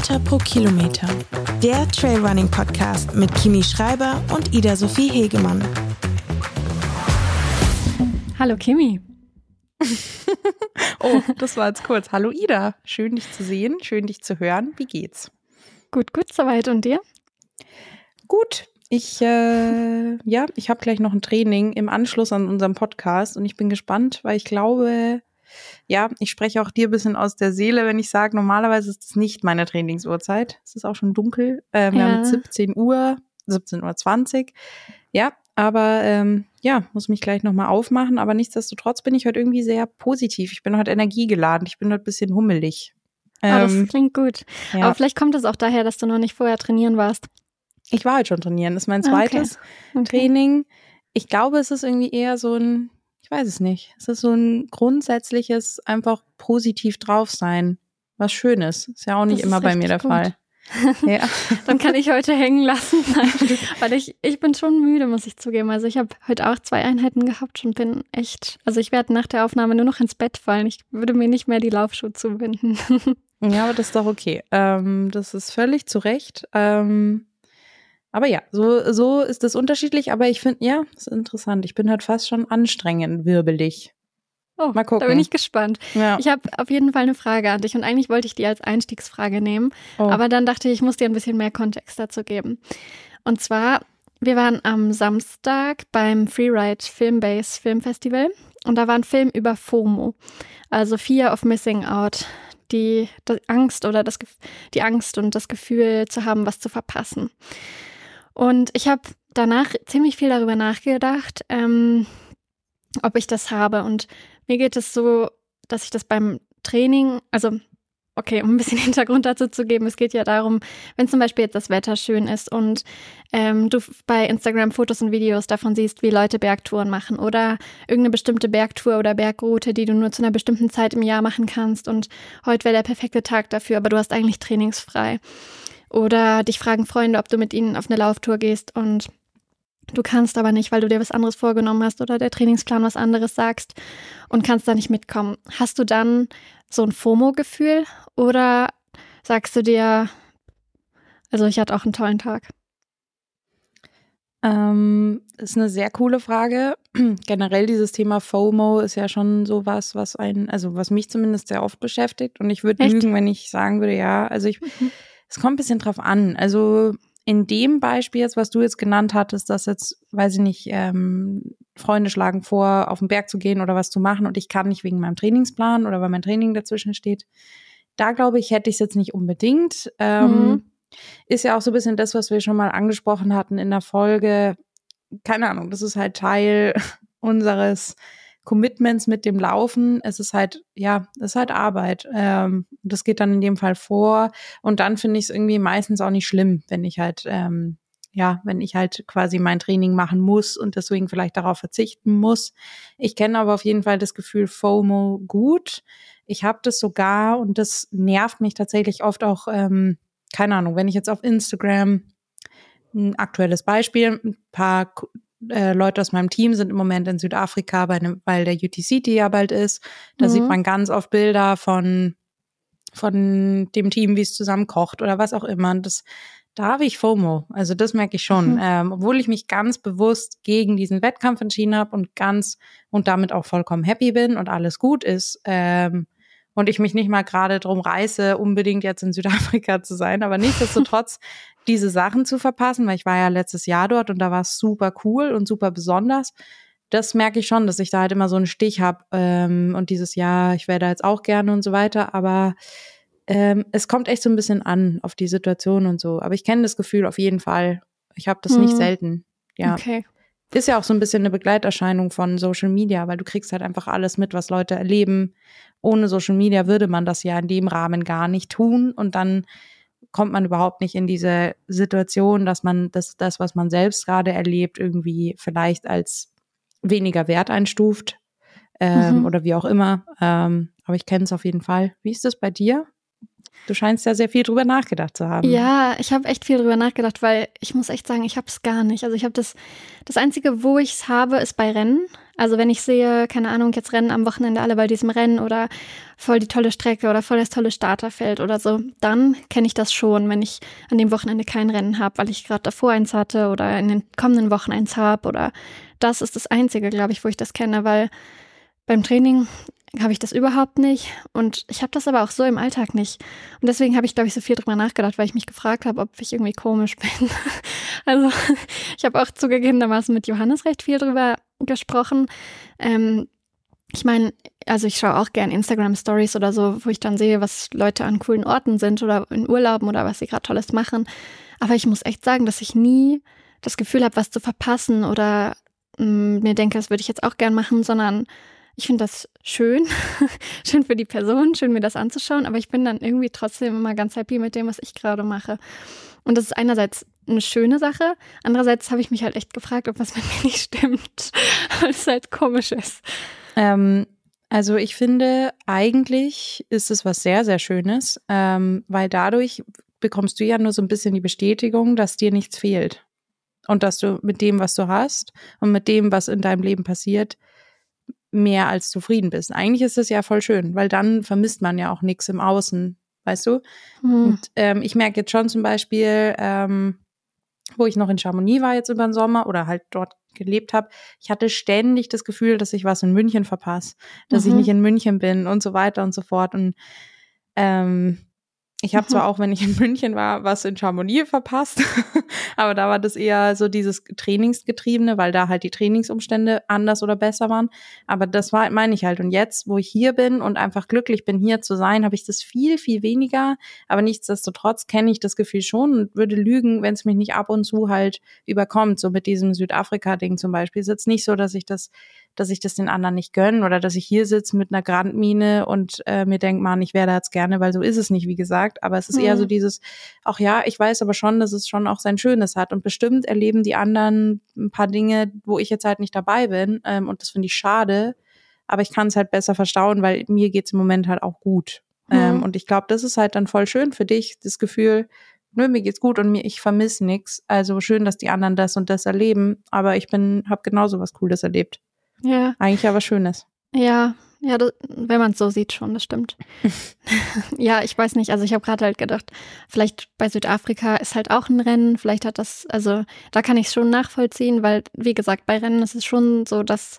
Meter pro Kilometer. Der Trailrunning Podcast mit Kimi Schreiber und Ida Sophie Hegemann. Hallo Kimi. oh, das war jetzt kurz. Hallo Ida, schön dich zu sehen, schön dich zu hören. Wie geht's? Gut, gut, soweit und dir? Gut. Ich, äh, ja, ich habe gleich noch ein Training im Anschluss an unserem Podcast und ich bin gespannt, weil ich glaube, ja, ich spreche auch dir ein bisschen aus der Seele, wenn ich sage, normalerweise ist es nicht meine Trainingsuhrzeit. Es ist auch schon dunkel. Äh, wir ja. haben 17 Uhr, 17.20 Uhr. Ja, aber ähm, ja, muss mich gleich nochmal aufmachen. Aber nichtsdestotrotz bin ich heute irgendwie sehr positiv. Ich bin heute energiegeladen. Ich bin heute ein bisschen hummelig. Ähm, oh, das ähm, klingt gut. Ja. Aber vielleicht kommt es auch daher, dass du noch nicht vorher trainieren warst. Ich war halt schon trainieren. Das ist mein zweites okay. Okay. Training. Ich glaube, es ist irgendwie eher so ein ich weiß es nicht. Es ist so ein grundsätzliches einfach positiv drauf sein. Was Schönes. Ist ja auch nicht das immer bei mir der gut. Fall. ja. Dann kann ich heute hängen lassen, weil ich ich bin schon müde, muss ich zugeben. Also ich habe heute auch zwei Einheiten gehabt und bin echt, also ich werde nach der Aufnahme nur noch ins Bett fallen. Ich würde mir nicht mehr die Laufschuhe zubinden. ja, aber das ist doch okay. Ähm, das ist völlig zu Recht. Ähm, aber ja, so, so ist es unterschiedlich. Aber ich finde, ja, das ist interessant. Ich bin halt fast schon anstrengend wirbelig. Oh, Mal gucken. Da bin ich gespannt. Ja. Ich habe auf jeden Fall eine Frage an dich und eigentlich wollte ich die als Einstiegsfrage nehmen. Oh. Aber dann dachte ich, ich muss dir ein bisschen mehr Kontext dazu geben. Und zwar, wir waren am Samstag beim Freeride Filmbase Film Festival und da war ein Film über FOMO, also Fear of Missing Out. Die, die Angst oder das, die Angst und das Gefühl zu haben, was zu verpassen. Und ich habe danach ziemlich viel darüber nachgedacht, ähm, ob ich das habe. Und mir geht es so, dass ich das beim Training, also okay, um ein bisschen Hintergrund dazu zu geben, es geht ja darum, wenn zum Beispiel jetzt das Wetter schön ist und ähm, du bei Instagram Fotos und Videos davon siehst, wie Leute Bergtouren machen oder irgendeine bestimmte Bergtour oder Bergroute, die du nur zu einer bestimmten Zeit im Jahr machen kannst und heute wäre der perfekte Tag dafür, aber du hast eigentlich trainingsfrei. Oder dich fragen Freunde, ob du mit ihnen auf eine Lauftour gehst und du kannst aber nicht, weil du dir was anderes vorgenommen hast oder der Trainingsplan was anderes sagst und kannst da nicht mitkommen. Hast du dann so ein FOMO-Gefühl oder sagst du dir, also ich hatte auch einen tollen Tag? Ähm, ist eine sehr coole Frage. Generell dieses Thema FOMO ist ja schon sowas, was ein, also was mich zumindest sehr oft beschäftigt. Und ich würde lügen, wenn ich sagen würde, ja, also ich, mhm. Es kommt ein bisschen drauf an. Also in dem Beispiel jetzt, was du jetzt genannt hattest, dass jetzt, weiß ich nicht, ähm, Freunde schlagen vor, auf den Berg zu gehen oder was zu machen und ich kann nicht wegen meinem Trainingsplan oder weil mein Training dazwischen steht. Da glaube ich, hätte ich es jetzt nicht unbedingt. Ähm, mhm. Ist ja auch so ein bisschen das, was wir schon mal angesprochen hatten in der Folge. Keine Ahnung, das ist halt Teil unseres Commitments mit dem Laufen. Es ist halt, ja, es ist halt Arbeit. Ähm, das geht dann in dem Fall vor. Und dann finde ich es irgendwie meistens auch nicht schlimm, wenn ich halt, ähm, ja, wenn ich halt quasi mein Training machen muss und deswegen vielleicht darauf verzichten muss. Ich kenne aber auf jeden Fall das Gefühl FOMO gut. Ich habe das sogar und das nervt mich tatsächlich oft auch, ähm, keine Ahnung, wenn ich jetzt auf Instagram ein aktuelles Beispiel, ein paar äh, Leute aus meinem Team sind im Moment in Südafrika, bei einem, weil der UTC die ja bald ist. Da mhm. sieht man ganz oft Bilder von, von dem Team, wie es zusammen kocht oder was auch immer. Und das, da habe ich FOMO. Also das merke ich schon. Mhm. Ähm, obwohl ich mich ganz bewusst gegen diesen Wettkampf entschieden habe und ganz und damit auch vollkommen happy bin und alles gut ist. Ähm, und ich mich nicht mal gerade drum reiße, unbedingt jetzt in Südafrika zu sein. Aber nichtsdestotrotz diese Sachen zu verpassen, weil ich war ja letztes Jahr dort und da war es super cool und super besonders. Das merke ich schon, dass ich da halt immer so einen Stich habe ähm, und dieses Jahr, ich wäre da jetzt auch gerne und so weiter, aber ähm, es kommt echt so ein bisschen an auf die Situation und so. Aber ich kenne das Gefühl auf jeden Fall. Ich habe das mhm. nicht selten. Ja. Okay. Ist ja auch so ein bisschen eine Begleiterscheinung von Social Media, weil du kriegst halt einfach alles mit, was Leute erleben. Ohne Social Media würde man das ja in dem Rahmen gar nicht tun und dann kommt man überhaupt nicht in diese Situation, dass man das, das was man selbst gerade erlebt, irgendwie vielleicht als weniger wert einstuft ähm, mhm. oder wie auch immer. Ähm, aber ich kenne es auf jeden Fall. Wie ist das bei dir? Du scheinst ja sehr viel drüber nachgedacht zu haben. Ja, ich habe echt viel drüber nachgedacht, weil ich muss echt sagen, ich habe es gar nicht. Also ich habe das, das Einzige, wo ich es habe, ist bei Rennen. Also wenn ich sehe, keine Ahnung, jetzt rennen am Wochenende alle bei diesem Rennen oder voll die tolle Strecke oder voll das tolle Starterfeld oder so, dann kenne ich das schon, wenn ich an dem Wochenende kein Rennen habe, weil ich gerade davor eins hatte oder in den kommenden Wochen eins habe oder das ist das Einzige, glaube ich, wo ich das kenne, weil beim Training habe ich das überhaupt nicht. Und ich habe das aber auch so im Alltag nicht. Und deswegen habe ich, glaube ich, so viel drüber nachgedacht, weil ich mich gefragt habe, ob ich irgendwie komisch bin. also ich habe auch zugegebenermaßen mit Johannes recht viel drüber gesprochen. Ähm, ich meine, also ich schaue auch gern Instagram Stories oder so, wo ich dann sehe, was Leute an coolen Orten sind oder in Urlauben oder was sie gerade Tolles machen. Aber ich muss echt sagen, dass ich nie das Gefühl habe, was zu verpassen oder mh, mm, mir denke, das würde ich jetzt auch gern machen, sondern ich finde das schön, schön für die Person, schön mir das anzuschauen, aber ich bin dann irgendwie trotzdem immer ganz happy mit dem, was ich gerade mache. Und das ist einerseits eine schöne Sache, andererseits habe ich mich halt echt gefragt, ob was mit mir nicht stimmt, weil es halt komisch ist. Ähm, also ich finde, eigentlich ist es was sehr, sehr Schönes, ähm, weil dadurch bekommst du ja nur so ein bisschen die Bestätigung, dass dir nichts fehlt. Und dass du mit dem, was du hast und mit dem, was in deinem Leben passiert, mehr als zufrieden bist. Eigentlich ist das ja voll schön, weil dann vermisst man ja auch nichts im Außen, weißt du? Hm. Und ähm, ich merke jetzt schon zum Beispiel, ähm, wo ich noch in Chamonix war jetzt über den Sommer oder halt dort gelebt habe, ich hatte ständig das Gefühl, dass ich was in München verpasse, dass mhm. ich nicht in München bin und so weiter und so fort. Und ähm, ich habe zwar mhm. auch, wenn ich in München war, was in Chamonix verpasst, aber da war das eher so dieses Trainingsgetriebene, weil da halt die Trainingsumstände anders oder besser waren. Aber das war, meine ich halt. Und jetzt, wo ich hier bin und einfach glücklich bin, hier zu sein, habe ich das viel, viel weniger. Aber nichtsdestotrotz kenne ich das Gefühl schon und würde lügen, wenn es mich nicht ab und zu halt überkommt. So mit diesem Südafrika-Ding zum Beispiel. Es ist jetzt nicht so, dass ich das dass ich das den anderen nicht gönne oder dass ich hier sitze mit einer Grandmine und äh, mir denke, man, ich wäre da jetzt gerne, weil so ist es nicht, wie gesagt. Aber es ist mhm. eher so mhm. dieses, ach ja, ich weiß aber schon, dass es schon auch sein Schönes hat. Und bestimmt erleben die anderen ein paar Dinge, wo ich jetzt halt nicht dabei bin. Ähm, und das finde ich schade. Aber ich kann es halt besser verstauen, weil mir geht's im Moment halt auch gut. Mhm. Ähm, und ich glaube, das ist halt dann voll schön für dich, das Gefühl, nö, mir geht's gut und mir, ich vermisse nichts. Also schön, dass die anderen das und das erleben, aber ich bin, habe genauso was Cooles erlebt. Ja. Eigentlich aber Schönes. Ja, ja, das, wenn man es so sieht schon, das stimmt. ja, ich weiß nicht, also ich habe gerade halt gedacht, vielleicht bei Südafrika ist halt auch ein Rennen, vielleicht hat das, also da kann ich es schon nachvollziehen, weil, wie gesagt, bei Rennen ist es schon so, dass,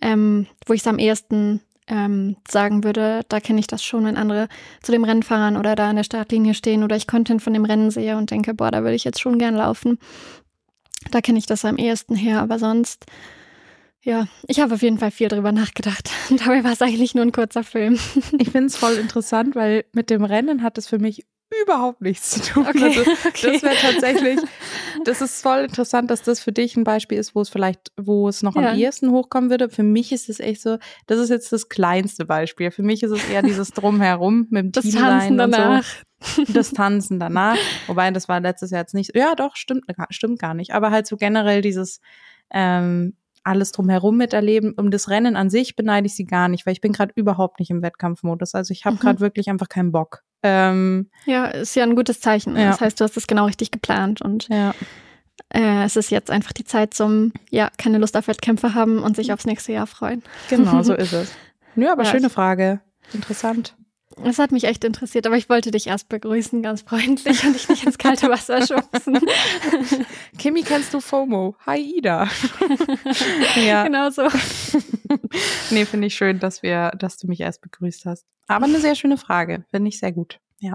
ähm, wo ich es am ehesten ähm, sagen würde, da kenne ich das schon, wenn andere zu dem Rennen fahren oder da an der Startlinie stehen oder ich Content von dem Rennen sehe und denke, boah, da würde ich jetzt schon gern laufen. Da kenne ich das am ehesten her, aber sonst ja, ich habe auf jeden Fall viel drüber nachgedacht. Dabei war es eigentlich nur ein kurzer Film. Ich finde es voll interessant, weil mit dem Rennen hat es für mich überhaupt nichts zu tun. Okay, also, okay. Das wäre tatsächlich, das ist voll interessant, dass das für dich ein Beispiel ist, wo es vielleicht, wo es noch ja. am ehesten hochkommen würde. Für mich ist es echt so, das ist jetzt das kleinste Beispiel. Für mich ist es eher dieses Drumherum mit dem das Team Tanzen danach. So. Das Tanzen danach. Wobei, das war letztes Jahr jetzt nicht, ja doch, stimmt, stimmt gar nicht. Aber halt so generell dieses, ähm, alles drumherum miterleben. Um das Rennen an sich beneide ich sie gar nicht, weil ich bin gerade überhaupt nicht im Wettkampfmodus. Also ich habe mhm. gerade wirklich einfach keinen Bock. Ähm, ja, ist ja ein gutes Zeichen. Ja. Das heißt, du hast es genau richtig geplant und ja. äh, es ist jetzt einfach die Zeit zum, ja, keine Lust auf Wettkämpfe haben und sich aufs nächste Jahr freuen. Genau, so ist es. Nö, aber ja, schöne Frage. Interessant. Das hat mich echt interessiert, aber ich wollte dich erst begrüßen, ganz freundlich und dich nicht ins kalte Wasser schubsen. Kimi, kennst du FOMO? Hi, Ida. ja. Genau so. nee, finde ich schön, dass wir, dass du mich erst begrüßt hast. Aber eine sehr schöne Frage. Finde ich sehr gut. Ja.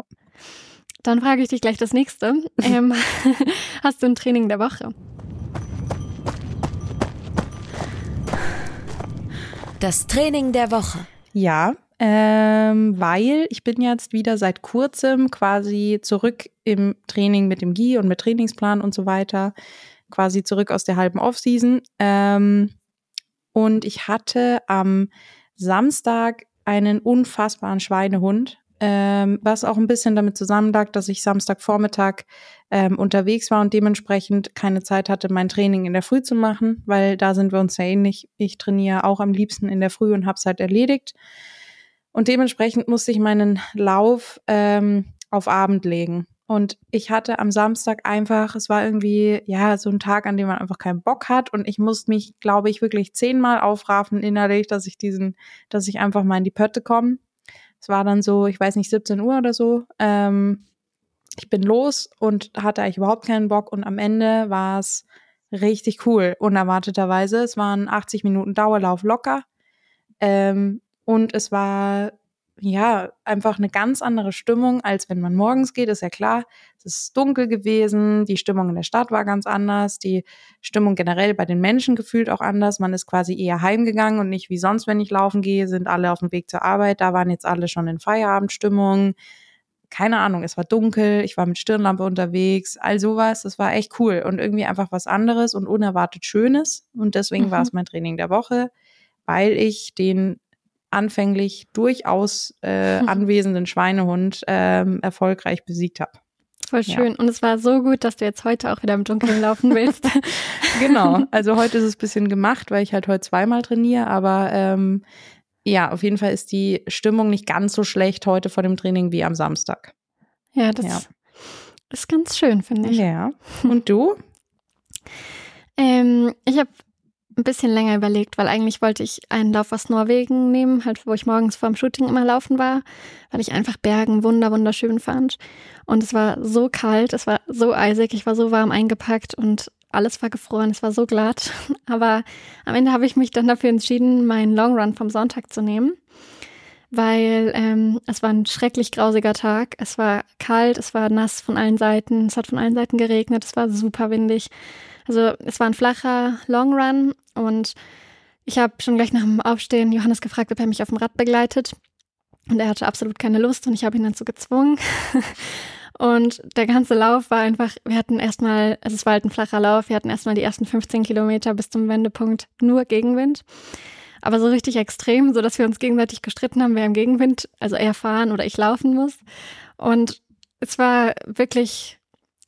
Dann frage ich dich gleich das nächste. Ähm, hast du ein Training der Woche? Das Training der Woche. Ja, ähm, weil ich bin jetzt wieder seit kurzem quasi zurück im Training mit dem GI und mit Trainingsplan und so weiter, quasi zurück aus der halben Offseason. Ähm, und ich hatte am Samstag einen unfassbaren Schweinehund, ähm, was auch ein bisschen damit zusammenlag, dass ich Samstagvormittag ähm, unterwegs war und dementsprechend keine Zeit hatte, mein Training in der Früh zu machen, weil da sind wir uns ja ähnlich. Ich trainiere auch am liebsten in der Früh und habe es halt erledigt. Und dementsprechend musste ich meinen Lauf ähm, auf Abend legen. Und ich hatte am Samstag einfach, es war irgendwie, ja, so ein Tag, an dem man einfach keinen Bock hat. Und ich musste mich, glaube ich, wirklich zehnmal aufraffen innerlich, dass ich diesen, dass ich einfach mal in die Pötte komme. Es war dann so, ich weiß nicht, 17 Uhr oder so. Ähm, ich bin los und hatte eigentlich überhaupt keinen Bock. Und am Ende war es richtig cool, unerwarteterweise. Es waren 80 Minuten Dauerlauf locker. Ähm, und es war ja, einfach eine ganz andere Stimmung, als wenn man morgens geht, ist ja klar. Es ist dunkel gewesen, die Stimmung in der Stadt war ganz anders, die Stimmung generell bei den Menschen gefühlt auch anders. Man ist quasi eher heimgegangen und nicht wie sonst, wenn ich laufen gehe, sind alle auf dem Weg zur Arbeit. Da waren jetzt alle schon in Feierabendstimmung. Keine Ahnung, es war dunkel, ich war mit Stirnlampe unterwegs, all sowas. Das war echt cool und irgendwie einfach was anderes und unerwartet Schönes. Und deswegen mhm. war es mein Training der Woche, weil ich den anfänglich durchaus äh, anwesenden Schweinehund ähm, erfolgreich besiegt habe. Voll schön. Ja. Und es war so gut, dass du jetzt heute auch wieder im Dunkeln laufen willst. genau. Also heute ist es ein bisschen gemacht, weil ich halt heute zweimal trainiere. Aber ähm, ja, auf jeden Fall ist die Stimmung nicht ganz so schlecht heute vor dem Training wie am Samstag. Ja, das ja. ist ganz schön, finde ich. Ja. Und du? ähm, ich habe ein bisschen länger überlegt, weil eigentlich wollte ich einen Lauf aus Norwegen nehmen, halt wo ich morgens vorm Shooting immer laufen war, weil ich einfach Bergen wunder wunderschön fand. Und es war so kalt, es war so eisig, ich war so warm eingepackt und alles war gefroren, es war so glatt. Aber am Ende habe ich mich dann dafür entschieden, meinen Long Run vom Sonntag zu nehmen, weil ähm, es war ein schrecklich grausiger Tag. Es war kalt, es war nass von allen Seiten, es hat von allen Seiten geregnet, es war super windig. Also es war ein flacher Long Run und ich habe schon gleich nach dem Aufstehen Johannes gefragt, ob er mich auf dem Rad begleitet. Und er hatte absolut keine Lust und ich habe ihn dazu gezwungen. und der ganze Lauf war einfach, wir hatten erstmal, also es war halt ein flacher Lauf, wir hatten erstmal die ersten 15 Kilometer bis zum Wendepunkt nur Gegenwind. Aber so richtig extrem, so dass wir uns gegenseitig gestritten haben, wer im Gegenwind, also er fahren oder ich laufen muss. Und es war wirklich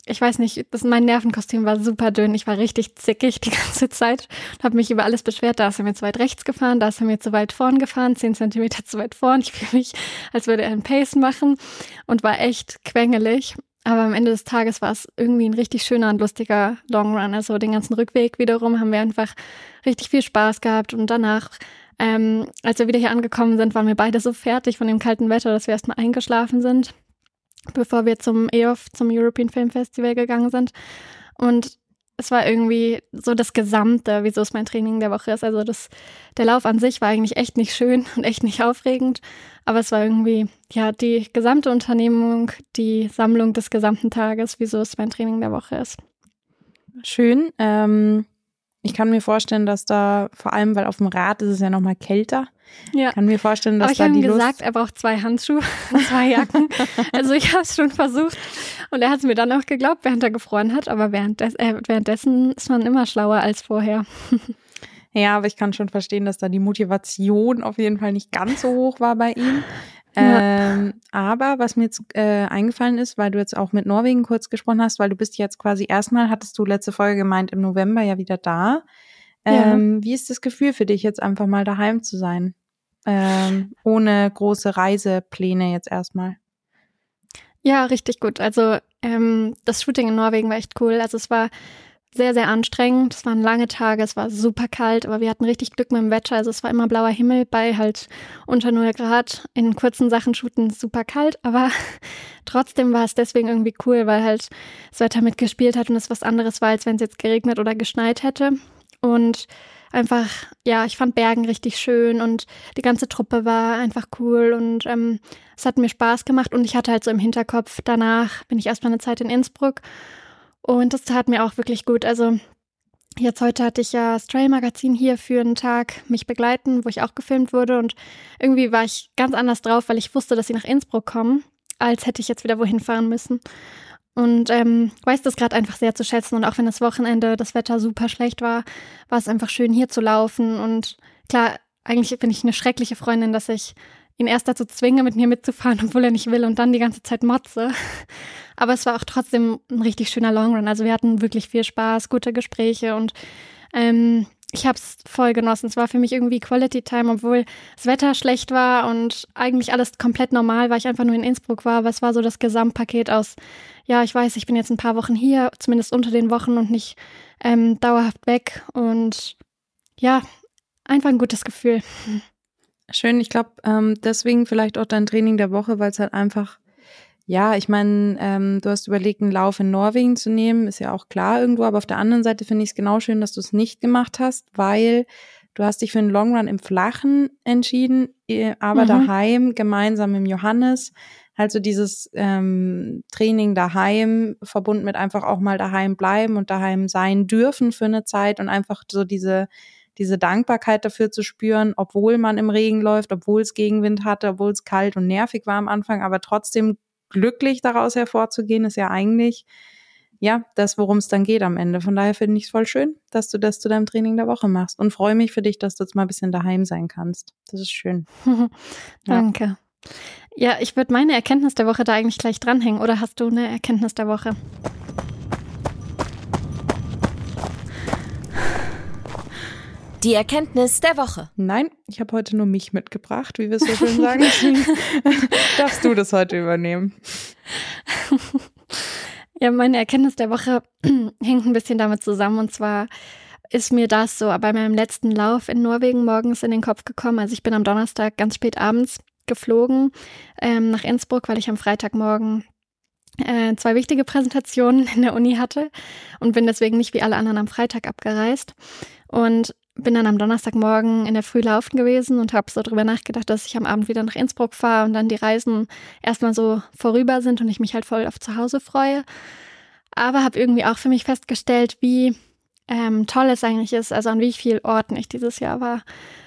ich weiß nicht, das, mein Nervenkostüm war super dünn. Ich war richtig zickig die ganze Zeit und habe mich über alles beschwert. Da ist er mir zu weit rechts gefahren, da ist er mir zu weit vorn gefahren, zehn Zentimeter zu weit vorn. Ich fühle mich, als würde er einen Pace machen und war echt quengelig. Aber am Ende des Tages war es irgendwie ein richtig schöner und lustiger Long Run. Also den ganzen Rückweg wiederum haben wir einfach richtig viel Spaß gehabt und danach ähm, als wir wieder hier angekommen sind, waren wir beide so fertig von dem kalten Wetter, dass wir erstmal eingeschlafen sind bevor wir zum EOF, zum European Film Festival gegangen sind. Und es war irgendwie so das Gesamte, wieso es mein Training der Woche ist. Also das, der Lauf an sich war eigentlich echt nicht schön und echt nicht aufregend. Aber es war irgendwie, ja, die gesamte Unternehmung, die Sammlung des gesamten Tages, wieso es mein Training der Woche ist. Schön. Ähm, ich kann mir vorstellen, dass da, vor allem, weil auf dem Rad ist es ja nochmal kälter. Ja. Kann mir vorstellen, dass Aber ich da habe ihm gesagt, er braucht zwei Handschuhe, zwei Jacken. also ich habe es schon versucht und er hat es mir dann auch geglaubt, während er gefroren hat. Aber währenddes, äh, währenddessen ist man immer schlauer als vorher. ja, aber ich kann schon verstehen, dass da die Motivation auf jeden Fall nicht ganz so hoch war bei ihm. Ähm, aber was mir jetzt äh, eingefallen ist, weil du jetzt auch mit Norwegen kurz gesprochen hast, weil du bist jetzt quasi erstmal, hattest du letzte Folge gemeint, im November ja wieder da. Ähm, ja. Wie ist das Gefühl für dich, jetzt einfach mal daheim zu sein? Ähm, ohne große Reisepläne jetzt erstmal. Ja, richtig gut. Also ähm, das Shooting in Norwegen war echt cool. Also es war sehr, sehr anstrengend. Es waren lange Tage, es war super kalt, aber wir hatten richtig Glück mit dem Wetter. Also es war immer blauer Himmel bei halt unter 0 Grad. In kurzen Sachen shooten super kalt, aber trotzdem war es deswegen irgendwie cool, weil halt das Wetter mitgespielt hat und es was anderes war, als wenn es jetzt geregnet oder geschneit hätte. Und einfach, ja, ich fand Bergen richtig schön und die ganze Truppe war einfach cool und ähm, es hat mir Spaß gemacht und ich hatte halt so im Hinterkopf, danach bin ich erstmal eine Zeit in Innsbruck und das tat mir auch wirklich gut. Also jetzt heute hatte ich ja Stray Magazin hier für einen Tag mich begleiten, wo ich auch gefilmt wurde. Und irgendwie war ich ganz anders drauf, weil ich wusste, dass sie nach Innsbruck kommen, als hätte ich jetzt wieder wohin fahren müssen. Und ähm, weiß das gerade einfach sehr zu schätzen. Und auch wenn das Wochenende das Wetter super schlecht war, war es einfach schön hier zu laufen. Und klar, eigentlich bin ich eine schreckliche Freundin, dass ich ihn erst dazu zwinge, mit mir mitzufahren, obwohl er nicht will und dann die ganze Zeit motze. Aber es war auch trotzdem ein richtig schöner Long Run. Also wir hatten wirklich viel Spaß, gute Gespräche und ähm, ich habe es voll genossen. Es war für mich irgendwie Quality Time, obwohl das Wetter schlecht war und eigentlich alles komplett normal, weil ich einfach nur in Innsbruck war. Aber es war so das Gesamtpaket aus, ja, ich weiß, ich bin jetzt ein paar Wochen hier, zumindest unter den Wochen und nicht ähm, dauerhaft weg. Und ja, einfach ein gutes Gefühl. Schön, ich glaube, ähm, deswegen vielleicht auch dein Training der Woche, weil es halt einfach ja, ich meine, ähm, du hast überlegt, einen Lauf in Norwegen zu nehmen, ist ja auch klar irgendwo, aber auf der anderen Seite finde ich es genau schön, dass du es nicht gemacht hast, weil du hast dich für einen Long Run im Flachen entschieden, äh, aber mhm. daheim gemeinsam im Johannes. Also dieses ähm, Training daheim verbunden mit einfach auch mal daheim bleiben und daheim sein dürfen für eine Zeit und einfach so diese diese Dankbarkeit dafür zu spüren, obwohl man im Regen läuft, obwohl es Gegenwind hatte, obwohl es kalt und nervig war am Anfang, aber trotzdem glücklich daraus hervorzugehen, ist ja eigentlich ja das, worum es dann geht am Ende. Von daher finde ich es voll schön, dass du das zu deinem Training der Woche machst und freue mich für dich, dass du jetzt mal ein bisschen daheim sein kannst. Das ist schön. Danke. Ja, ja ich würde meine Erkenntnis der Woche da eigentlich gleich dranhängen. Oder hast du eine Erkenntnis der Woche? Die Erkenntnis der Woche. Nein, ich habe heute nur mich mitgebracht, wie wir es so schön sagen. Darfst du das heute übernehmen. Ja, meine Erkenntnis der Woche hängt ein bisschen damit zusammen. Und zwar ist mir das so bei meinem letzten Lauf in Norwegen morgens in den Kopf gekommen. Also ich bin am Donnerstag ganz spät abends geflogen ähm, nach Innsbruck, weil ich am Freitagmorgen äh, zwei wichtige Präsentationen in der Uni hatte und bin deswegen nicht wie alle anderen am Freitag abgereist. Und bin dann am Donnerstagmorgen in der Früh laufen gewesen und habe so drüber nachgedacht, dass ich am Abend wieder nach Innsbruck fahre und dann die Reisen erstmal so vorüber sind und ich mich halt voll auf zu Hause freue. Aber habe irgendwie auch für mich festgestellt, wie ähm, toll es eigentlich ist, also an wie vielen Orten ich dieses Jahr war.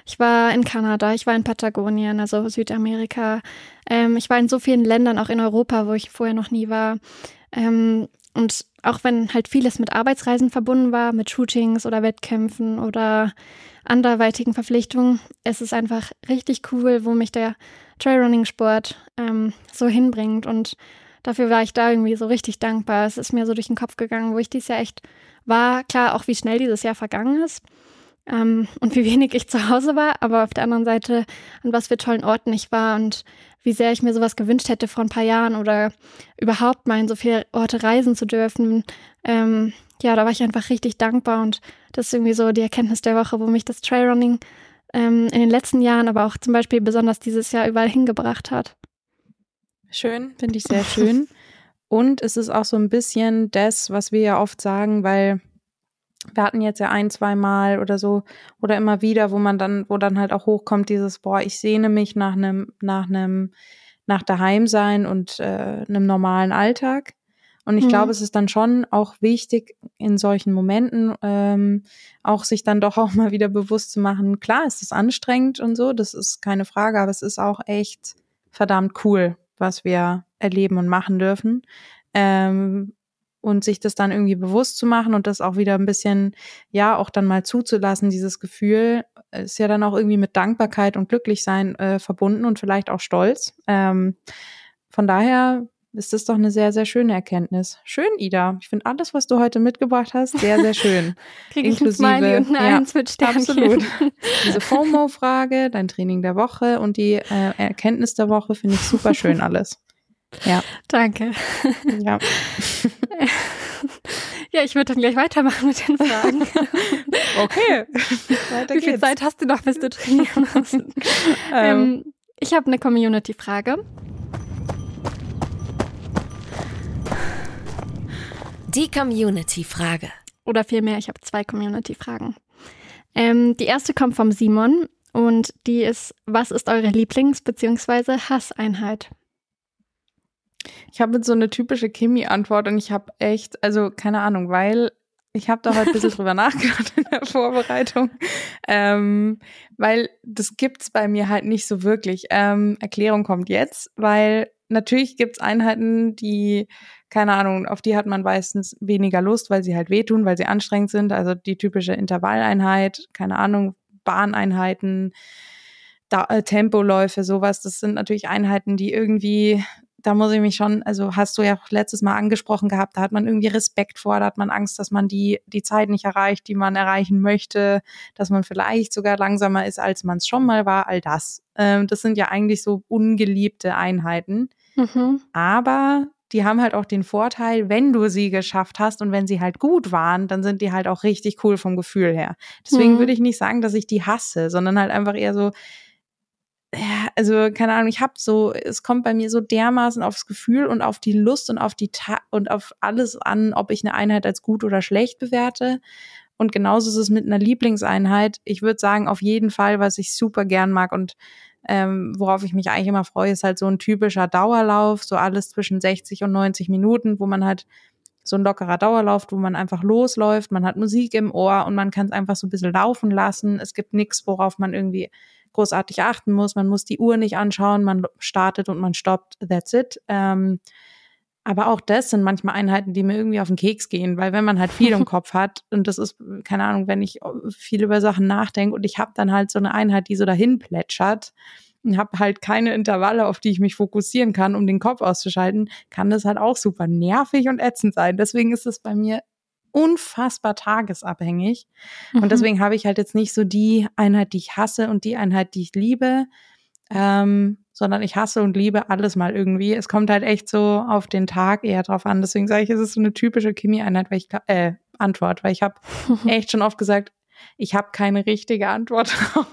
Ich war in Kanada, ich war in Patagonien, also Südamerika. Ähm, ich war in so vielen Ländern, auch in Europa, wo ich vorher noch nie war. Ähm, und auch wenn halt vieles mit Arbeitsreisen verbunden war, mit Shootings oder Wettkämpfen oder anderweitigen Verpflichtungen, es ist einfach richtig cool, wo mich der Trailrunning-Sport ähm, so hinbringt. Und dafür war ich da irgendwie so richtig dankbar. Es ist mir so durch den Kopf gegangen, wo ich dieses Jahr echt war. Klar, auch wie schnell dieses Jahr vergangen ist ähm, und wie wenig ich zu Hause war, aber auf der anderen Seite, an was für tollen Orten ich war und wie sehr ich mir sowas gewünscht hätte vor ein paar Jahren oder überhaupt mal in so viele Orte reisen zu dürfen. Ähm, ja, da war ich einfach richtig dankbar und das ist irgendwie so die Erkenntnis der Woche, wo mich das Trailrunning ähm, in den letzten Jahren, aber auch zum Beispiel besonders dieses Jahr überall hingebracht hat. Schön, finde ich sehr schön. Und es ist auch so ein bisschen das, was wir ja oft sagen, weil wir hatten jetzt ja ein, zwei Mal oder so oder immer wieder, wo man dann, wo dann halt auch hochkommt, dieses, boah, ich sehne mich nach einem, nach einem, nach daheim sein und äh, einem normalen Alltag. Und ich mhm. glaube, es ist dann schon auch wichtig, in solchen Momenten ähm, auch sich dann doch auch mal wieder bewusst zu machen, klar, ist es anstrengend und so, das ist keine Frage, aber es ist auch echt verdammt cool, was wir erleben und machen dürfen. Ähm, und sich das dann irgendwie bewusst zu machen und das auch wieder ein bisschen, ja, auch dann mal zuzulassen, dieses Gefühl, ist ja dann auch irgendwie mit Dankbarkeit und Glücklichsein äh, verbunden und vielleicht auch Stolz. Ähm, von daher ist das doch eine sehr, sehr schöne Erkenntnis. Schön, Ida. Ich finde alles, was du heute mitgebracht hast, sehr, sehr schön. Krieg ich Inklusive, ein Smiley und eine ja, Eins mit Sternchen. Absolut. Diese FOMO-Frage, dein Training der Woche und die äh, Erkenntnis der Woche finde ich super schön alles. Ja. Danke. Ja. ja, ich würde dann gleich weitermachen mit den Fragen. okay. Weiter Wie viel geht's. Zeit hast du noch, bis du trainieren musst? ähm, ähm ich habe eine Community-Frage. Die Community-Frage. Oder vielmehr, ich habe zwei Community-Fragen. Ähm, die erste kommt vom Simon und die ist, was ist eure Lieblings- bzw. Hasseinheit? Ich habe jetzt so eine typische Kimi-Antwort und ich habe echt, also keine Ahnung, weil ich habe da heute ein bisschen drüber nachgedacht in der Vorbereitung, ähm, weil das gibt's bei mir halt nicht so wirklich. Ähm, Erklärung kommt jetzt, weil natürlich gibt's Einheiten, die, keine Ahnung, auf die hat man meistens weniger Lust, weil sie halt wehtun, weil sie anstrengend sind. Also die typische Intervalleinheit, keine Ahnung, Bahneinheiten, da, äh, Tempoläufe, sowas. Das sind natürlich Einheiten, die irgendwie da muss ich mich schon, also hast du ja auch letztes Mal angesprochen gehabt, da hat man irgendwie Respekt vor, da hat man Angst, dass man die, die Zeit nicht erreicht, die man erreichen möchte, dass man vielleicht sogar langsamer ist, als man es schon mal war, all das. Ähm, das sind ja eigentlich so ungeliebte Einheiten. Mhm. Aber die haben halt auch den Vorteil, wenn du sie geschafft hast und wenn sie halt gut waren, dann sind die halt auch richtig cool vom Gefühl her. Deswegen mhm. würde ich nicht sagen, dass ich die hasse, sondern halt einfach eher so, also keine Ahnung, ich habe so, es kommt bei mir so dermaßen aufs Gefühl und auf die Lust und auf die Ta und auf alles an, ob ich eine Einheit als gut oder schlecht bewerte. Und genauso ist es mit einer Lieblingseinheit. Ich würde sagen, auf jeden Fall, was ich super gern mag und ähm, worauf ich mich eigentlich immer freue, ist halt so ein typischer Dauerlauf, so alles zwischen 60 und 90 Minuten, wo man halt so ein lockerer Dauerlauf, wo man einfach losläuft, man hat Musik im Ohr und man kann es einfach so ein bisschen laufen lassen. Es gibt nichts, worauf man irgendwie großartig achten muss. Man muss die Uhr nicht anschauen, man startet und man stoppt, that's it. Ähm, aber auch das sind manchmal Einheiten, die mir irgendwie auf den Keks gehen, weil wenn man halt viel im Kopf hat und das ist, keine Ahnung, wenn ich viel über Sachen nachdenke und ich habe dann halt so eine Einheit, die so dahin plätschert und habe halt keine Intervalle, auf die ich mich fokussieren kann, um den Kopf auszuschalten, kann das halt auch super nervig und ätzend sein. Deswegen ist es bei mir unfassbar tagesabhängig. Mhm. Und deswegen habe ich halt jetzt nicht so die Einheit, die ich hasse und die Einheit, die ich liebe, ähm, sondern ich hasse und liebe alles mal irgendwie. Es kommt halt echt so auf den Tag eher drauf an. Deswegen sage ich, es ist so eine typische Chemie-Einheit, weil ich äh, Antwort, weil ich habe echt schon oft gesagt, ich habe keine richtige Antwort drauf.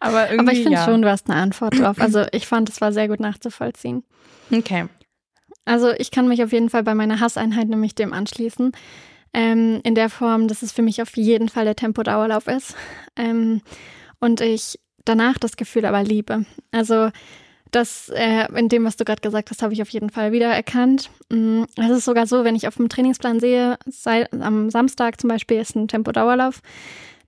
Aber irgendwie. Aber ich finde ja. schon, du hast eine Antwort drauf. Also ich fand, es war sehr gut nachzuvollziehen. Okay. Also ich kann mich auf jeden Fall bei meiner Hasseinheit nämlich dem anschließen. Ähm, in der Form, dass es für mich auf jeden Fall der Tempodauerlauf ist. Ähm, und ich danach das Gefühl aber liebe. Also das, äh, in dem, was du gerade gesagt hast, habe ich auf jeden Fall wiedererkannt. Mm, es ist sogar so, wenn ich auf dem Trainingsplan sehe, sei, am Samstag zum Beispiel ist ein Tempodauerlauf,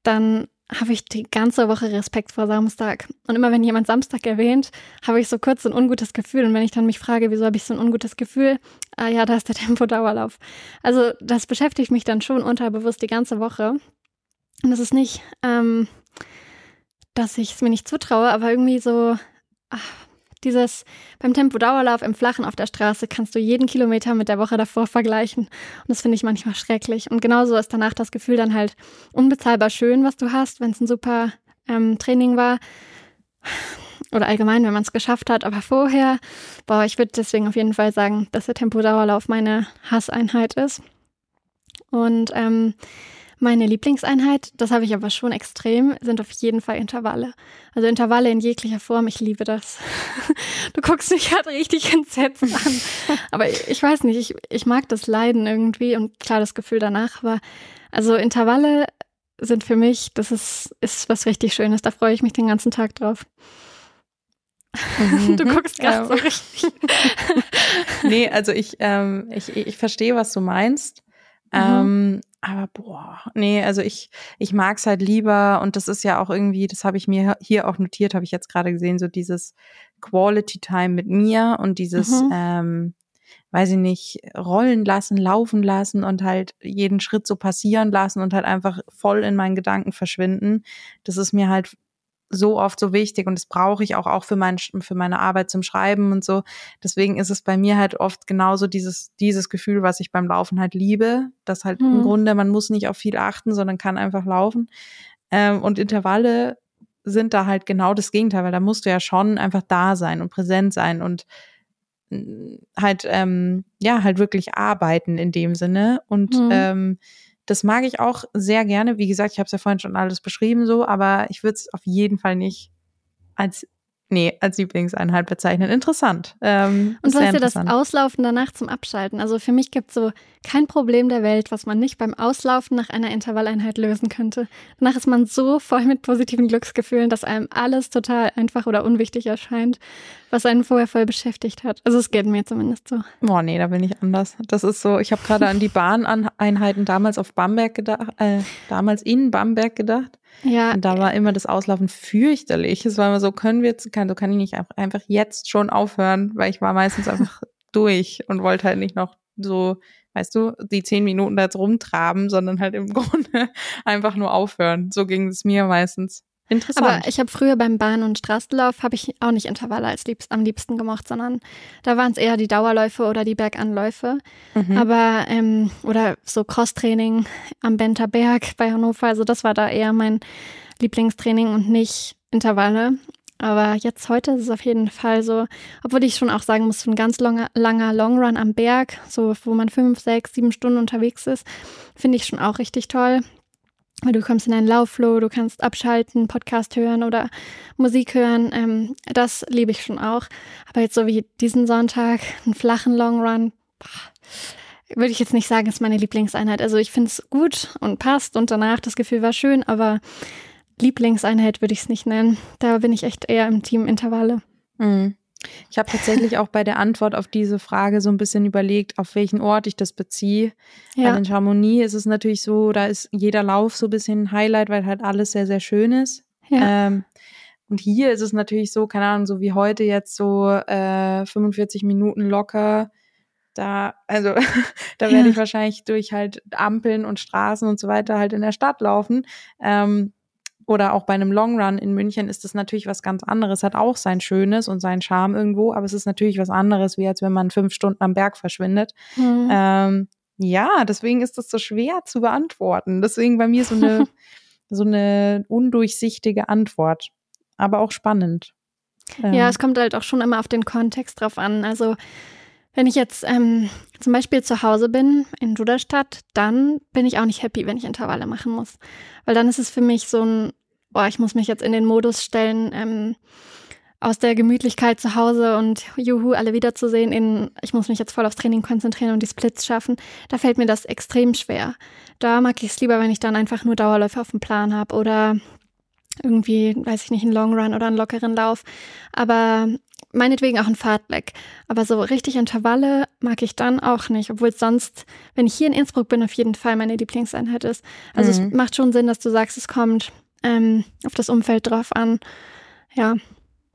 dann habe ich die ganze Woche Respekt vor Samstag. Und immer wenn jemand Samstag erwähnt, habe ich so kurz ein ungutes Gefühl. Und wenn ich dann mich frage, wieso habe ich so ein ungutes Gefühl, ah ja, da ist der Tempodauerlauf. Also das beschäftigt mich dann schon unterbewusst die ganze Woche. Und das ist nicht, ähm, dass ich es mir nicht zutraue, aber irgendwie so, ach, dieses beim Tempo-Dauerlauf im Flachen auf der Straße kannst du jeden Kilometer mit der Woche davor vergleichen. Und das finde ich manchmal schrecklich. Und genauso ist danach das Gefühl dann halt unbezahlbar schön, was du hast, wenn es ein super ähm, Training war. Oder allgemein, wenn man es geschafft hat. Aber vorher, boah, ich würde deswegen auf jeden Fall sagen, dass der Tempo-Dauerlauf meine Hasseinheit ist. Und ähm, meine Lieblingseinheit, das habe ich aber schon extrem, sind auf jeden Fall Intervalle. Also Intervalle in jeglicher Form, ich liebe das. Du guckst mich halt richtig entsetzt an. Aber ich weiß nicht, ich, ich mag das Leiden irgendwie und klar das Gefühl danach. Aber also Intervalle sind für mich, das ist, ist was richtig Schönes. Da freue ich mich den ganzen Tag drauf. Mhm. Du guckst gerade ja. so richtig. nee, also ich, ähm, ich, ich verstehe, was du meinst. Mhm. Ähm, aber boah, nee, also ich, ich mag's halt lieber und das ist ja auch irgendwie, das habe ich mir hier auch notiert, habe ich jetzt gerade gesehen, so dieses Quality Time mit mir und dieses, mhm. ähm, weiß ich nicht, rollen lassen, laufen lassen und halt jeden Schritt so passieren lassen und halt einfach voll in meinen Gedanken verschwinden. Das ist mir halt so oft so wichtig und das brauche ich auch, auch für, mein, für meine Arbeit zum Schreiben und so. Deswegen ist es bei mir halt oft genauso dieses, dieses Gefühl, was ich beim Laufen halt liebe, dass halt mhm. im Grunde man muss nicht auf viel achten, sondern kann einfach laufen. Ähm, und Intervalle sind da halt genau das Gegenteil, weil da musst du ja schon einfach da sein und präsent sein und mm, halt, ähm, ja, halt wirklich arbeiten in dem Sinne und mhm. ähm, das mag ich auch sehr gerne. Wie gesagt, ich habe es ja vorhin schon alles beschrieben so, aber ich würde es auf jeden Fall nicht als nee, als Lieblingseinheit bezeichnen. Interessant. Ähm, und du hast ja das Auslaufen danach zum Abschalten. Also für mich gibt es so kein Problem der Welt, was man nicht beim Auslaufen nach einer Intervalleinheit lösen könnte. Danach ist man so voll mit positiven Glücksgefühlen, dass einem alles total einfach oder unwichtig erscheint, was einen vorher voll beschäftigt hat. Also es geht mir zumindest so. Boah, nee, da bin ich anders. Das ist so, ich habe gerade an die Bahneinheiten damals auf Bamberg gedacht, äh, damals in Bamberg gedacht. Ja. Und da war immer das Auslaufen fürchterlich. Es war immer so, können wir jetzt, kann, so kann ich nicht einfach jetzt schon aufhören, weil ich war meistens einfach durch und wollte halt nicht noch so, weißt du, die zehn Minuten da jetzt rumtraben, sondern halt im Grunde einfach nur aufhören. So ging es mir meistens. Interessant. Aber ich habe früher beim Bahn- und Straßenlauf habe ich auch nicht Intervalle als liebst, am liebsten gemacht, sondern da waren es eher die Dauerläufe oder die Berganläufe. Mhm. Aber ähm, oder so Crosstraining am Benter Berg bei Hannover. Also das war da eher mein Lieblingstraining und nicht Intervalle. Aber jetzt heute ist es auf jeden Fall so, obwohl ich schon auch sagen muss, ein ganz langer, langer Longrun am Berg, so wo man fünf, sechs, sieben Stunden unterwegs ist, finde ich schon auch richtig toll. Du kommst in einen Laufflow, du kannst abschalten, Podcast hören oder Musik hören. Ähm, das liebe ich schon auch. Aber jetzt so wie diesen Sonntag, einen flachen Longrun, würde ich jetzt nicht sagen, ist meine Lieblingseinheit. Also ich finde es gut und passt und danach das Gefühl war schön, aber Lieblingseinheit würde ich es nicht nennen. Da bin ich echt eher im Team Intervalle. Mhm. Ich habe tatsächlich auch bei der Antwort auf diese Frage so ein bisschen überlegt, auf welchen Ort ich das beziehe. Ja. Weil in Chamonix ist es natürlich so, da ist jeder Lauf so ein bisschen ein Highlight, weil halt alles sehr, sehr schön ist. Ja. Ähm, und hier ist es natürlich so, keine Ahnung, so wie heute jetzt so äh, 45 Minuten locker. Da, also, da werde ja. ich wahrscheinlich durch halt Ampeln und Straßen und so weiter halt in der Stadt laufen. Ähm, oder auch bei einem Long Run in München ist das natürlich was ganz anderes, hat auch sein Schönes und seinen Charme irgendwo, aber es ist natürlich was anderes, wie als wenn man fünf Stunden am Berg verschwindet. Mhm. Ähm, ja, deswegen ist das so schwer zu beantworten. Deswegen bei mir so eine, so eine undurchsichtige Antwort, aber auch spannend. Ähm. Ja, es kommt halt auch schon immer auf den Kontext drauf an. Also wenn ich jetzt ähm, zum Beispiel zu Hause bin in Duderstadt, dann bin ich auch nicht happy, wenn ich Intervalle machen muss. Weil dann ist es für mich so ein, boah, ich muss mich jetzt in den Modus stellen, ähm, aus der Gemütlichkeit zu Hause und juhu, alle wiederzusehen in, ich muss mich jetzt voll aufs Training konzentrieren und die Splits schaffen. Da fällt mir das extrem schwer. Da mag ich es lieber, wenn ich dann einfach nur Dauerläufe auf dem Plan habe oder irgendwie, weiß ich nicht, einen Long Run oder einen lockeren Lauf. Aber meinetwegen auch ein Fahrtleck. Aber so richtig Intervalle mag ich dann auch nicht, obwohl es sonst, wenn ich hier in Innsbruck bin, auf jeden Fall meine Lieblingseinheit ist. Also mhm. es macht schon Sinn, dass du sagst, es kommt ähm, auf das Umfeld drauf an. Ja,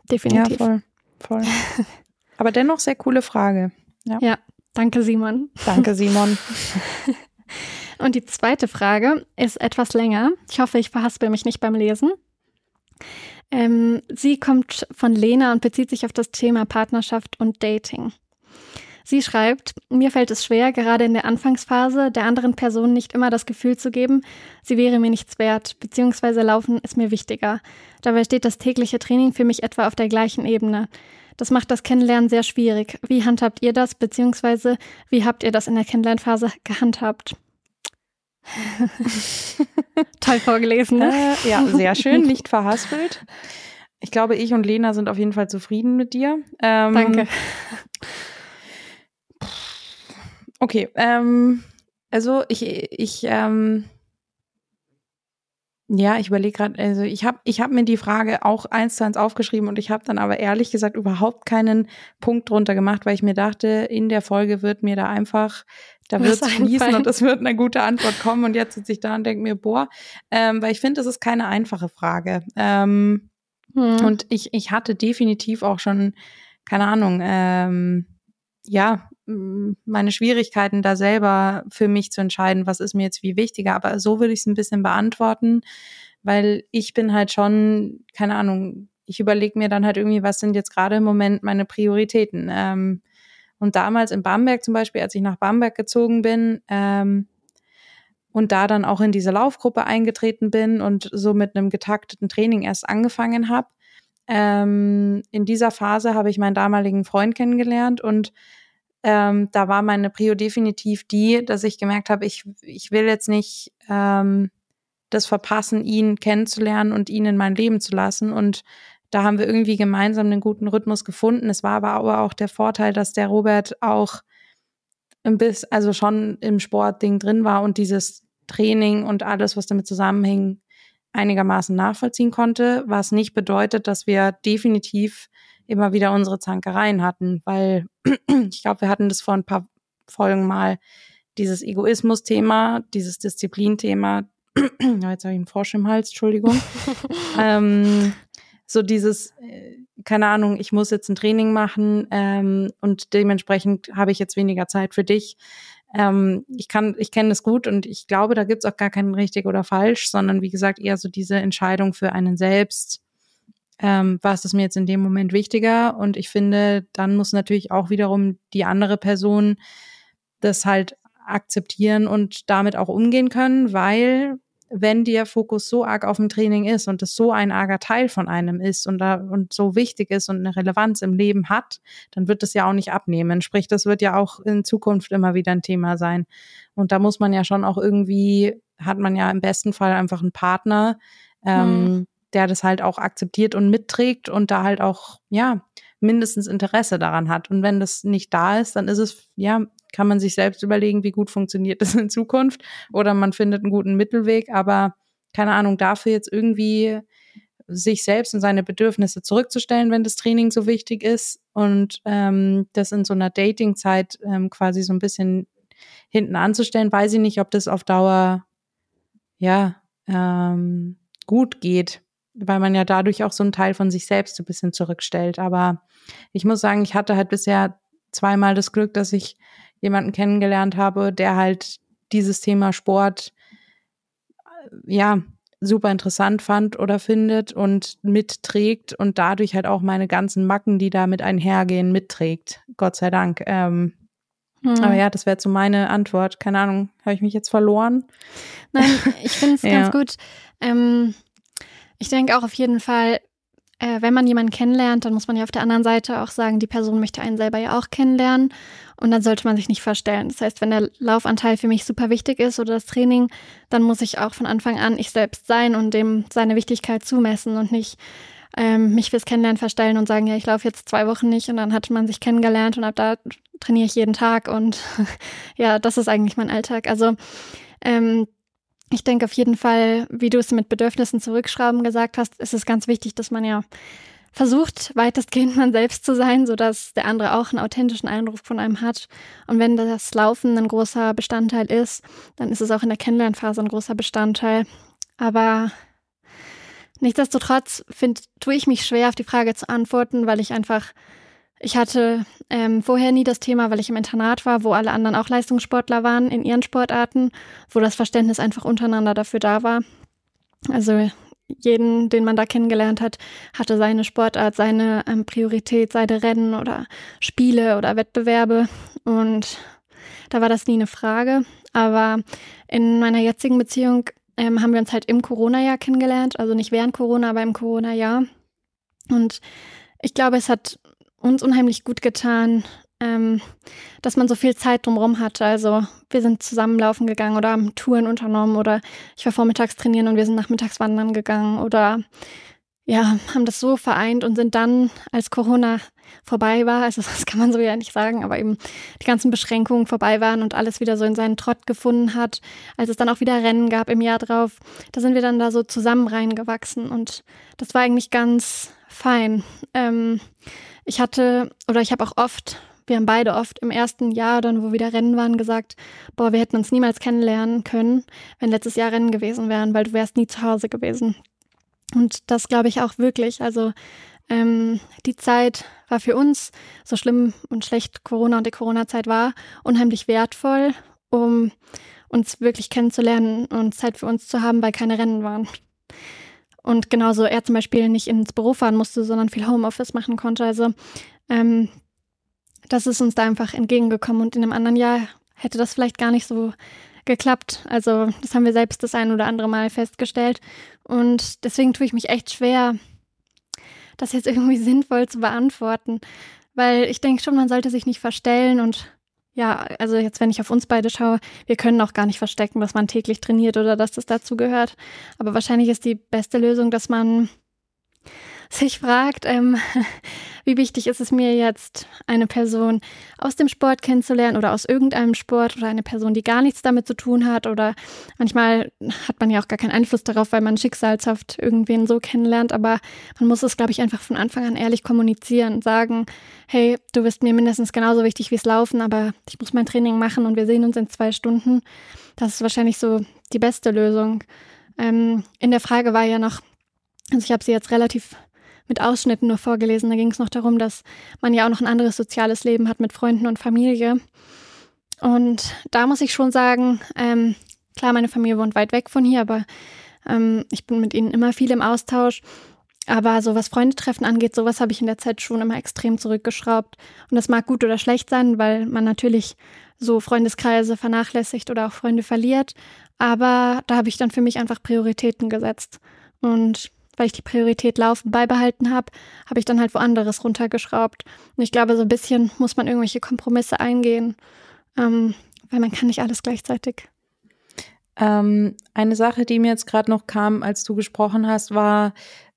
definitiv. Ja, voll. voll. Aber dennoch sehr coole Frage. Ja, ja danke Simon. Danke Simon. Und die zweite Frage ist etwas länger. Ich hoffe, ich verhaspel mich nicht beim Lesen. Ähm, sie kommt von Lena und bezieht sich auf das Thema Partnerschaft und Dating. Sie schreibt, mir fällt es schwer, gerade in der Anfangsphase der anderen Person nicht immer das Gefühl zu geben, sie wäre mir nichts wert, beziehungsweise Laufen ist mir wichtiger. Dabei steht das tägliche Training für mich etwa auf der gleichen Ebene. Das macht das Kennenlernen sehr schwierig. Wie handhabt ihr das, beziehungsweise wie habt ihr das in der Kennenlernphase gehandhabt? Toll vorgelesen, ne? Äh, ja, sehr schön, nicht verhaspelt. Ich glaube, ich und Lena sind auf jeden Fall zufrieden mit dir. Ähm, Danke. Okay, ähm, also ich, ich, ähm, ja, ich überlege gerade, also ich habe ich hab mir die Frage auch eins zu eins aufgeschrieben und ich habe dann aber ehrlich gesagt überhaupt keinen Punkt drunter gemacht, weil ich mir dachte, in der Folge wird mir da einfach, da wird es fließen und es wird eine gute Antwort kommen und jetzt sitze ich da und denke mir, boah, ähm, weil ich finde, das ist keine einfache Frage. Ähm, hm. Und ich, ich hatte definitiv auch schon, keine Ahnung, ähm, ja, meine Schwierigkeiten da selber für mich zu entscheiden, was ist mir jetzt wie wichtiger. Aber so würde ich es ein bisschen beantworten, weil ich bin halt schon, keine Ahnung, ich überlege mir dann halt irgendwie, was sind jetzt gerade im Moment meine Prioritäten. Ähm, und damals in Bamberg zum Beispiel, als ich nach Bamberg gezogen bin ähm, und da dann auch in diese Laufgruppe eingetreten bin und so mit einem getakteten Training erst angefangen habe, ähm, in dieser Phase habe ich meinen damaligen Freund kennengelernt und ähm, da war meine Prio definitiv die, dass ich gemerkt habe, ich, ich will jetzt nicht ähm, das verpassen, ihn kennenzulernen und ihn in mein Leben zu lassen. Und da haben wir irgendwie gemeinsam einen guten Rhythmus gefunden. Es war aber auch der Vorteil, dass der Robert auch ein bisschen, also schon im Sportding drin war und dieses Training und alles, was damit zusammenhing, einigermaßen nachvollziehen konnte, was nicht bedeutet, dass wir definitiv immer wieder unsere Zankereien hatten, weil ich glaube, wir hatten das vor ein paar Folgen mal, dieses Egoismus-Thema, dieses Disziplin-Thema. Jetzt habe ich einen Frosch im Hals, Entschuldigung. ähm, so dieses, äh, keine Ahnung, ich muss jetzt ein Training machen ähm, und dementsprechend habe ich jetzt weniger Zeit für dich. ähm, ich kann, ich kenne das gut und ich glaube, da gibt's auch gar kein richtig oder falsch, sondern wie gesagt eher so diese Entscheidung für einen selbst. Ähm, was ist mir jetzt in dem Moment wichtiger? Und ich finde, dann muss natürlich auch wiederum die andere Person das halt akzeptieren und damit auch umgehen können, weil wenn der Fokus so arg auf dem Training ist und es so ein arger Teil von einem ist und da und so wichtig ist und eine Relevanz im Leben hat, dann wird es ja auch nicht abnehmen. Sprich, das wird ja auch in Zukunft immer wieder ein Thema sein. Und da muss man ja schon auch irgendwie, hat man ja im besten Fall einfach einen Partner, ähm, hm. Der das halt auch akzeptiert und mitträgt und da halt auch, ja, mindestens Interesse daran hat. Und wenn das nicht da ist, dann ist es, ja, kann man sich selbst überlegen, wie gut funktioniert das in Zukunft oder man findet einen guten Mittelweg, aber keine Ahnung, dafür jetzt irgendwie sich selbst und seine Bedürfnisse zurückzustellen, wenn das Training so wichtig ist und ähm, das in so einer Dating-Zeit ähm, quasi so ein bisschen hinten anzustellen, weiß ich nicht, ob das auf Dauer ja ähm, gut geht, weil man ja dadurch auch so einen Teil von sich selbst so ein bisschen zurückstellt. Aber ich muss sagen, ich hatte halt bisher zweimal das Glück, dass ich jemanden kennengelernt habe, der halt dieses Thema Sport äh, ja super interessant fand oder findet und mitträgt und dadurch halt auch meine ganzen Macken, die damit einhergehen, mitträgt. Gott sei Dank. Ähm, hm. Aber ja, das wäre so meine Antwort. Keine Ahnung, habe ich mich jetzt verloren? Nein, ich finde es ja. ganz gut. Ähm, ich denke auch auf jeden Fall, äh, wenn man jemanden kennenlernt, dann muss man ja auf der anderen Seite auch sagen, die Person möchte einen selber ja auch kennenlernen. Und dann sollte man sich nicht verstellen. Das heißt, wenn der Laufanteil für mich super wichtig ist oder das Training, dann muss ich auch von Anfang an ich selbst sein und dem seine Wichtigkeit zumessen und nicht ähm, mich fürs Kennenlernen verstellen und sagen, ja, ich laufe jetzt zwei Wochen nicht und dann hat man sich kennengelernt und ab da trainiere ich jeden Tag und ja, das ist eigentlich mein Alltag. Also ähm, ich denke auf jeden Fall, wie du es mit Bedürfnissen zurückschrauben gesagt hast, ist es ganz wichtig, dass man ja versucht, weitestgehend man selbst zu sein, sodass der andere auch einen authentischen Eindruck von einem hat. Und wenn das Laufen ein großer Bestandteil ist, dann ist es auch in der Kennenlernphase ein großer Bestandteil. Aber nichtsdestotrotz find, tue ich mich schwer, auf die Frage zu antworten, weil ich einfach, ich hatte ähm, vorher nie das Thema, weil ich im Internat war, wo alle anderen auch Leistungssportler waren in ihren Sportarten, wo das Verständnis einfach untereinander dafür da war. Also jeden, den man da kennengelernt hat, hatte seine Sportart, seine ähm, Priorität, seine Rennen oder Spiele oder Wettbewerbe. Und da war das nie eine Frage. Aber in meiner jetzigen Beziehung ähm, haben wir uns halt im Corona-Jahr kennengelernt. Also nicht während Corona, aber im Corona-Jahr. Und ich glaube, es hat uns unheimlich gut getan, ähm, dass man so viel Zeit drumherum hatte. Also wir sind zusammenlaufen gegangen oder haben Touren unternommen oder ich war vormittags trainieren und wir sind nachmittags wandern gegangen oder ja, haben das so vereint und sind dann, als Corona vorbei war, also das kann man so ja nicht sagen, aber eben die ganzen Beschränkungen vorbei waren und alles wieder so in seinen Trott gefunden hat, als es dann auch wieder Rennen gab im Jahr drauf, da sind wir dann da so zusammen reingewachsen und das war eigentlich ganz fein. Ähm, ich hatte, oder ich habe auch oft wir haben beide oft im ersten Jahr, dann wo wieder Rennen waren, gesagt, boah, wir hätten uns niemals kennenlernen können, wenn letztes Jahr Rennen gewesen wären, weil du wärst nie zu Hause gewesen. Und das glaube ich auch wirklich. Also ähm, die Zeit war für uns, so schlimm und schlecht Corona und die Corona-Zeit war, unheimlich wertvoll, um uns wirklich kennenzulernen und Zeit für uns zu haben, weil keine Rennen waren. Und genauso er zum Beispiel nicht ins Büro fahren musste, sondern viel Homeoffice machen konnte. Also ähm, das ist uns da einfach entgegengekommen und in einem anderen Jahr hätte das vielleicht gar nicht so geklappt. Also das haben wir selbst das ein oder andere Mal festgestellt und deswegen tue ich mich echt schwer, das jetzt irgendwie sinnvoll zu beantworten, weil ich denke schon, man sollte sich nicht verstellen und ja, also jetzt, wenn ich auf uns beide schaue, wir können auch gar nicht verstecken, dass man täglich trainiert oder dass das dazu gehört. Aber wahrscheinlich ist die beste Lösung, dass man sich fragt, ähm, wie wichtig ist es mir jetzt, eine Person aus dem Sport kennenzulernen oder aus irgendeinem Sport oder eine Person, die gar nichts damit zu tun hat oder manchmal hat man ja auch gar keinen Einfluss darauf, weil man schicksalshaft irgendwen so kennenlernt, aber man muss es, glaube ich, einfach von Anfang an ehrlich kommunizieren, sagen, hey, du bist mir mindestens genauso wichtig wie es Laufen, aber ich muss mein Training machen und wir sehen uns in zwei Stunden. Das ist wahrscheinlich so die beste Lösung. Ähm, in der Frage war ja noch, also ich habe sie jetzt relativ mit Ausschnitten nur vorgelesen. Da ging es noch darum, dass man ja auch noch ein anderes soziales Leben hat mit Freunden und Familie. Und da muss ich schon sagen, ähm, klar, meine Familie wohnt weit weg von hier, aber ähm, ich bin mit ihnen immer viel im Austausch. Aber so was Freundetreffen angeht, sowas habe ich in der Zeit schon immer extrem zurückgeschraubt. Und das mag gut oder schlecht sein, weil man natürlich so Freundeskreise vernachlässigt oder auch Freunde verliert. Aber da habe ich dann für mich einfach Prioritäten gesetzt. Und weil ich die Priorität Laufen beibehalten habe, habe ich dann halt woanders runtergeschraubt. Und ich glaube, so ein bisschen muss man irgendwelche Kompromisse eingehen, ähm, weil man kann nicht alles gleichzeitig. Ähm, eine Sache, die mir jetzt gerade noch kam, als du gesprochen hast, war,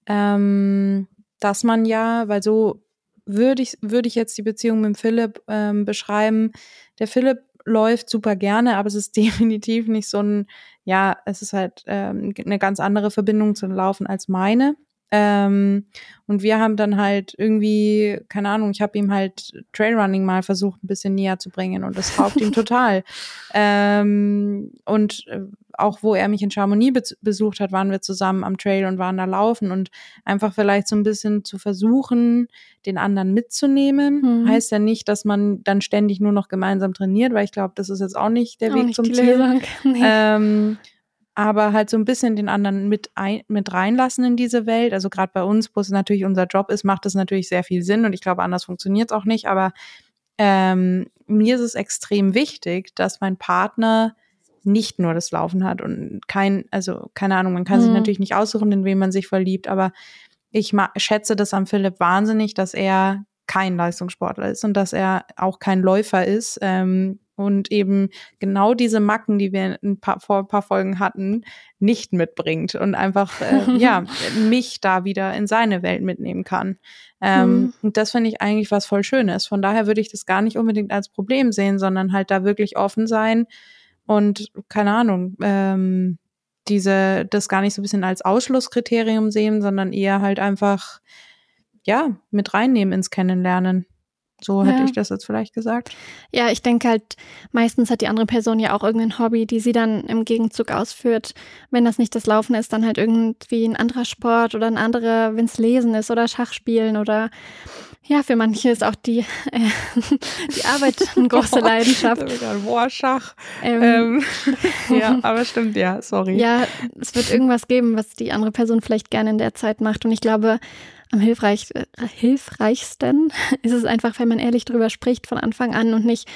ähm, dass man ja, weil so würde ich, würde ich jetzt die Beziehung mit Philipp ähm, beschreiben. Der Philipp läuft super gerne, aber es ist definitiv nicht so ein, ja, es ist halt ähm, eine ganz andere Verbindung zum Laufen als meine. Ähm, und wir haben dann halt irgendwie, keine Ahnung, ich habe ihm halt Trailrunning mal versucht, ein bisschen näher zu bringen und das raubt ihm total. Ähm, und äh, auch wo er mich in Chamonix be besucht hat, waren wir zusammen am Trail und waren da laufen und einfach vielleicht so ein bisschen zu versuchen, den anderen mitzunehmen. Mhm. Heißt ja nicht, dass man dann ständig nur noch gemeinsam trainiert, weil ich glaube, das ist jetzt auch nicht der auch Weg nicht zum Ziel. Nee. Ähm, aber halt so ein bisschen den anderen mit, ein, mit reinlassen in diese Welt. Also gerade bei uns, wo es natürlich unser Job ist, macht das natürlich sehr viel Sinn und ich glaube, anders funktioniert es auch nicht. Aber ähm, mir ist es extrem wichtig, dass mein Partner nicht nur das Laufen hat und kein, also keine Ahnung, man kann mhm. sich natürlich nicht aussuchen, in wen man sich verliebt, aber ich schätze das an Philipp wahnsinnig, dass er kein Leistungssportler ist und dass er auch kein Läufer ist. Ähm, und eben genau diese Macken, die wir ein paar, vor ein paar Folgen hatten, nicht mitbringt und einfach äh, ja mich da wieder in seine Welt mitnehmen kann. Ähm, mhm. Und das finde ich eigentlich was voll Schönes. Von daher würde ich das gar nicht unbedingt als Problem sehen, sondern halt da wirklich offen sein und keine Ahnung, ähm, diese das gar nicht so ein bisschen als Ausschlusskriterium sehen, sondern eher halt einfach ja mit reinnehmen ins Kennenlernen. So hätte ja. ich das jetzt vielleicht gesagt. Ja, ich denke halt, meistens hat die andere Person ja auch irgendein Hobby, die sie dann im Gegenzug ausführt. Wenn das nicht das Laufen ist, dann halt irgendwie ein anderer Sport oder ein anderer, wenn es Lesen ist oder Schachspielen oder ja, für manche ist auch die, äh, die Arbeit eine große Leidenschaft. Boah, Schach. Ähm, ähm, ja, aber stimmt, ja, sorry. Ja, es wird irgendwas geben, was die andere Person vielleicht gerne in der Zeit macht. Und ich glaube, am hilfreich, äh, hilfreichsten ist es einfach, wenn man ehrlich drüber spricht von Anfang an und nicht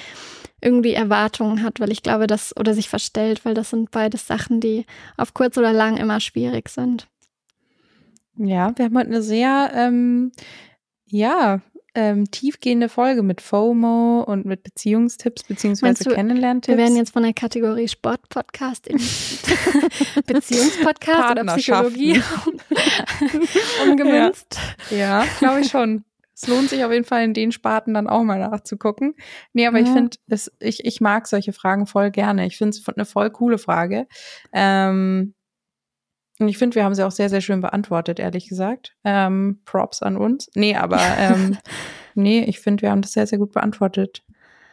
irgendwie Erwartungen hat, weil ich glaube, das oder sich verstellt, weil das sind beides Sachen, die auf kurz oder lang immer schwierig sind. Ja, wir haben heute eine sehr, ähm, ja, ähm, tiefgehende Folge mit FOMO und mit Beziehungstipps beziehungsweise Kennenlerntipps. Wir werden jetzt von der Kategorie Sportpodcast in Beziehungspodcast oder Psychologie umgemünzt. Ja, ja glaube ich schon. Es lohnt sich auf jeden Fall in den Sparten dann auch mal nachzugucken. Nee, aber ja. ich finde, ich, ich mag solche Fragen voll gerne. Ich finde es eine voll coole Frage. Ähm, und ich finde, wir haben sie auch sehr, sehr schön beantwortet, ehrlich gesagt. Ähm, Props an uns. Nee, aber ähm, nee, ich finde, wir haben das sehr, sehr gut beantwortet.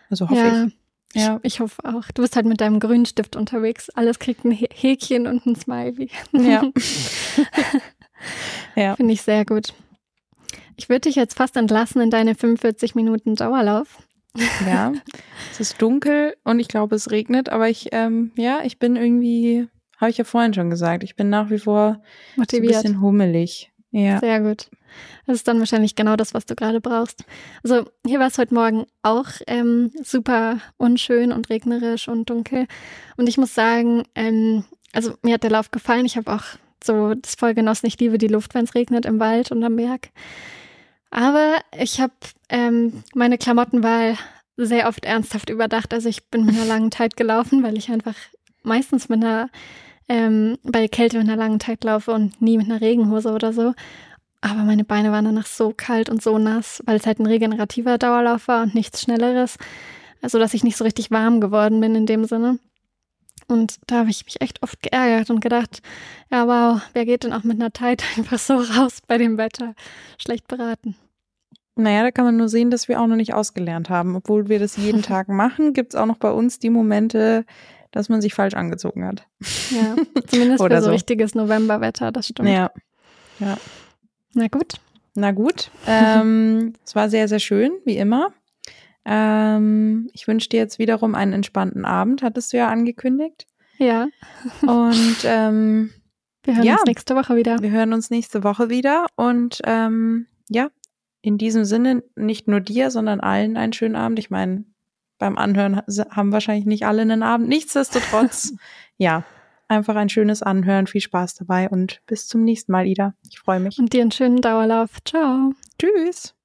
Also hoffe ja, ich. Ja, ich, ich hoffe auch. Du bist halt mit deinem Grünstift unterwegs. Alles kriegt ein Häkchen und ein Smiley. Ja. ja. Finde ich sehr gut. Ich würde dich jetzt fast entlassen in deine 45 Minuten Dauerlauf. Ja, es ist dunkel und ich glaube, es regnet, aber ich, ähm, ja, ich bin irgendwie habe ich ja vorhin schon gesagt. Ich bin nach wie vor Motiviert. So ein bisschen hummelig. Ja. Sehr gut. Das ist dann wahrscheinlich genau das, was du gerade brauchst. Also hier war es heute Morgen auch ähm, super unschön und regnerisch und dunkel. Und ich muss sagen, ähm, also mir hat der Lauf gefallen. Ich habe auch so das voll genossen. Ich liebe die Luft, wenn es regnet im Wald und am Berg. Aber ich habe ähm, meine Klamottenwahl sehr oft ernsthaft überdacht. Also ich bin mit einer langen Zeit gelaufen, weil ich einfach meistens mit einer ähm, bei Kälte mit einer langen Zeit laufe und nie mit einer Regenhose oder so. Aber meine Beine waren danach so kalt und so nass, weil es halt ein regenerativer Dauerlauf war und nichts Schnelleres. Also, dass ich nicht so richtig warm geworden bin in dem Sinne. Und da habe ich mich echt oft geärgert und gedacht, ja, wow, wer geht denn auch mit einer Tide einfach so raus bei dem Wetter? Schlecht beraten. Naja, da kann man nur sehen, dass wir auch noch nicht ausgelernt haben. Obwohl wir das jeden Tag machen, gibt es auch noch bei uns die Momente, dass man sich falsch angezogen hat. Ja, zumindest für so, so richtiges Novemberwetter, das stimmt. Ja. ja. Na gut. Na gut. Ähm, es war sehr, sehr schön, wie immer. Ähm, ich wünsche dir jetzt wiederum einen entspannten Abend, hattest du ja angekündigt. Ja. Und ähm, wir hören ja, uns nächste Woche wieder. Wir hören uns nächste Woche wieder. Und ähm, ja, in diesem Sinne nicht nur dir, sondern allen einen schönen Abend. Ich meine, beim Anhören haben wahrscheinlich nicht alle einen Abend. Nichtsdestotrotz, ja, einfach ein schönes Anhören. Viel Spaß dabei und bis zum nächsten Mal, Ida. Ich freue mich. Und dir einen schönen Dauerlauf. Ciao. Tschüss.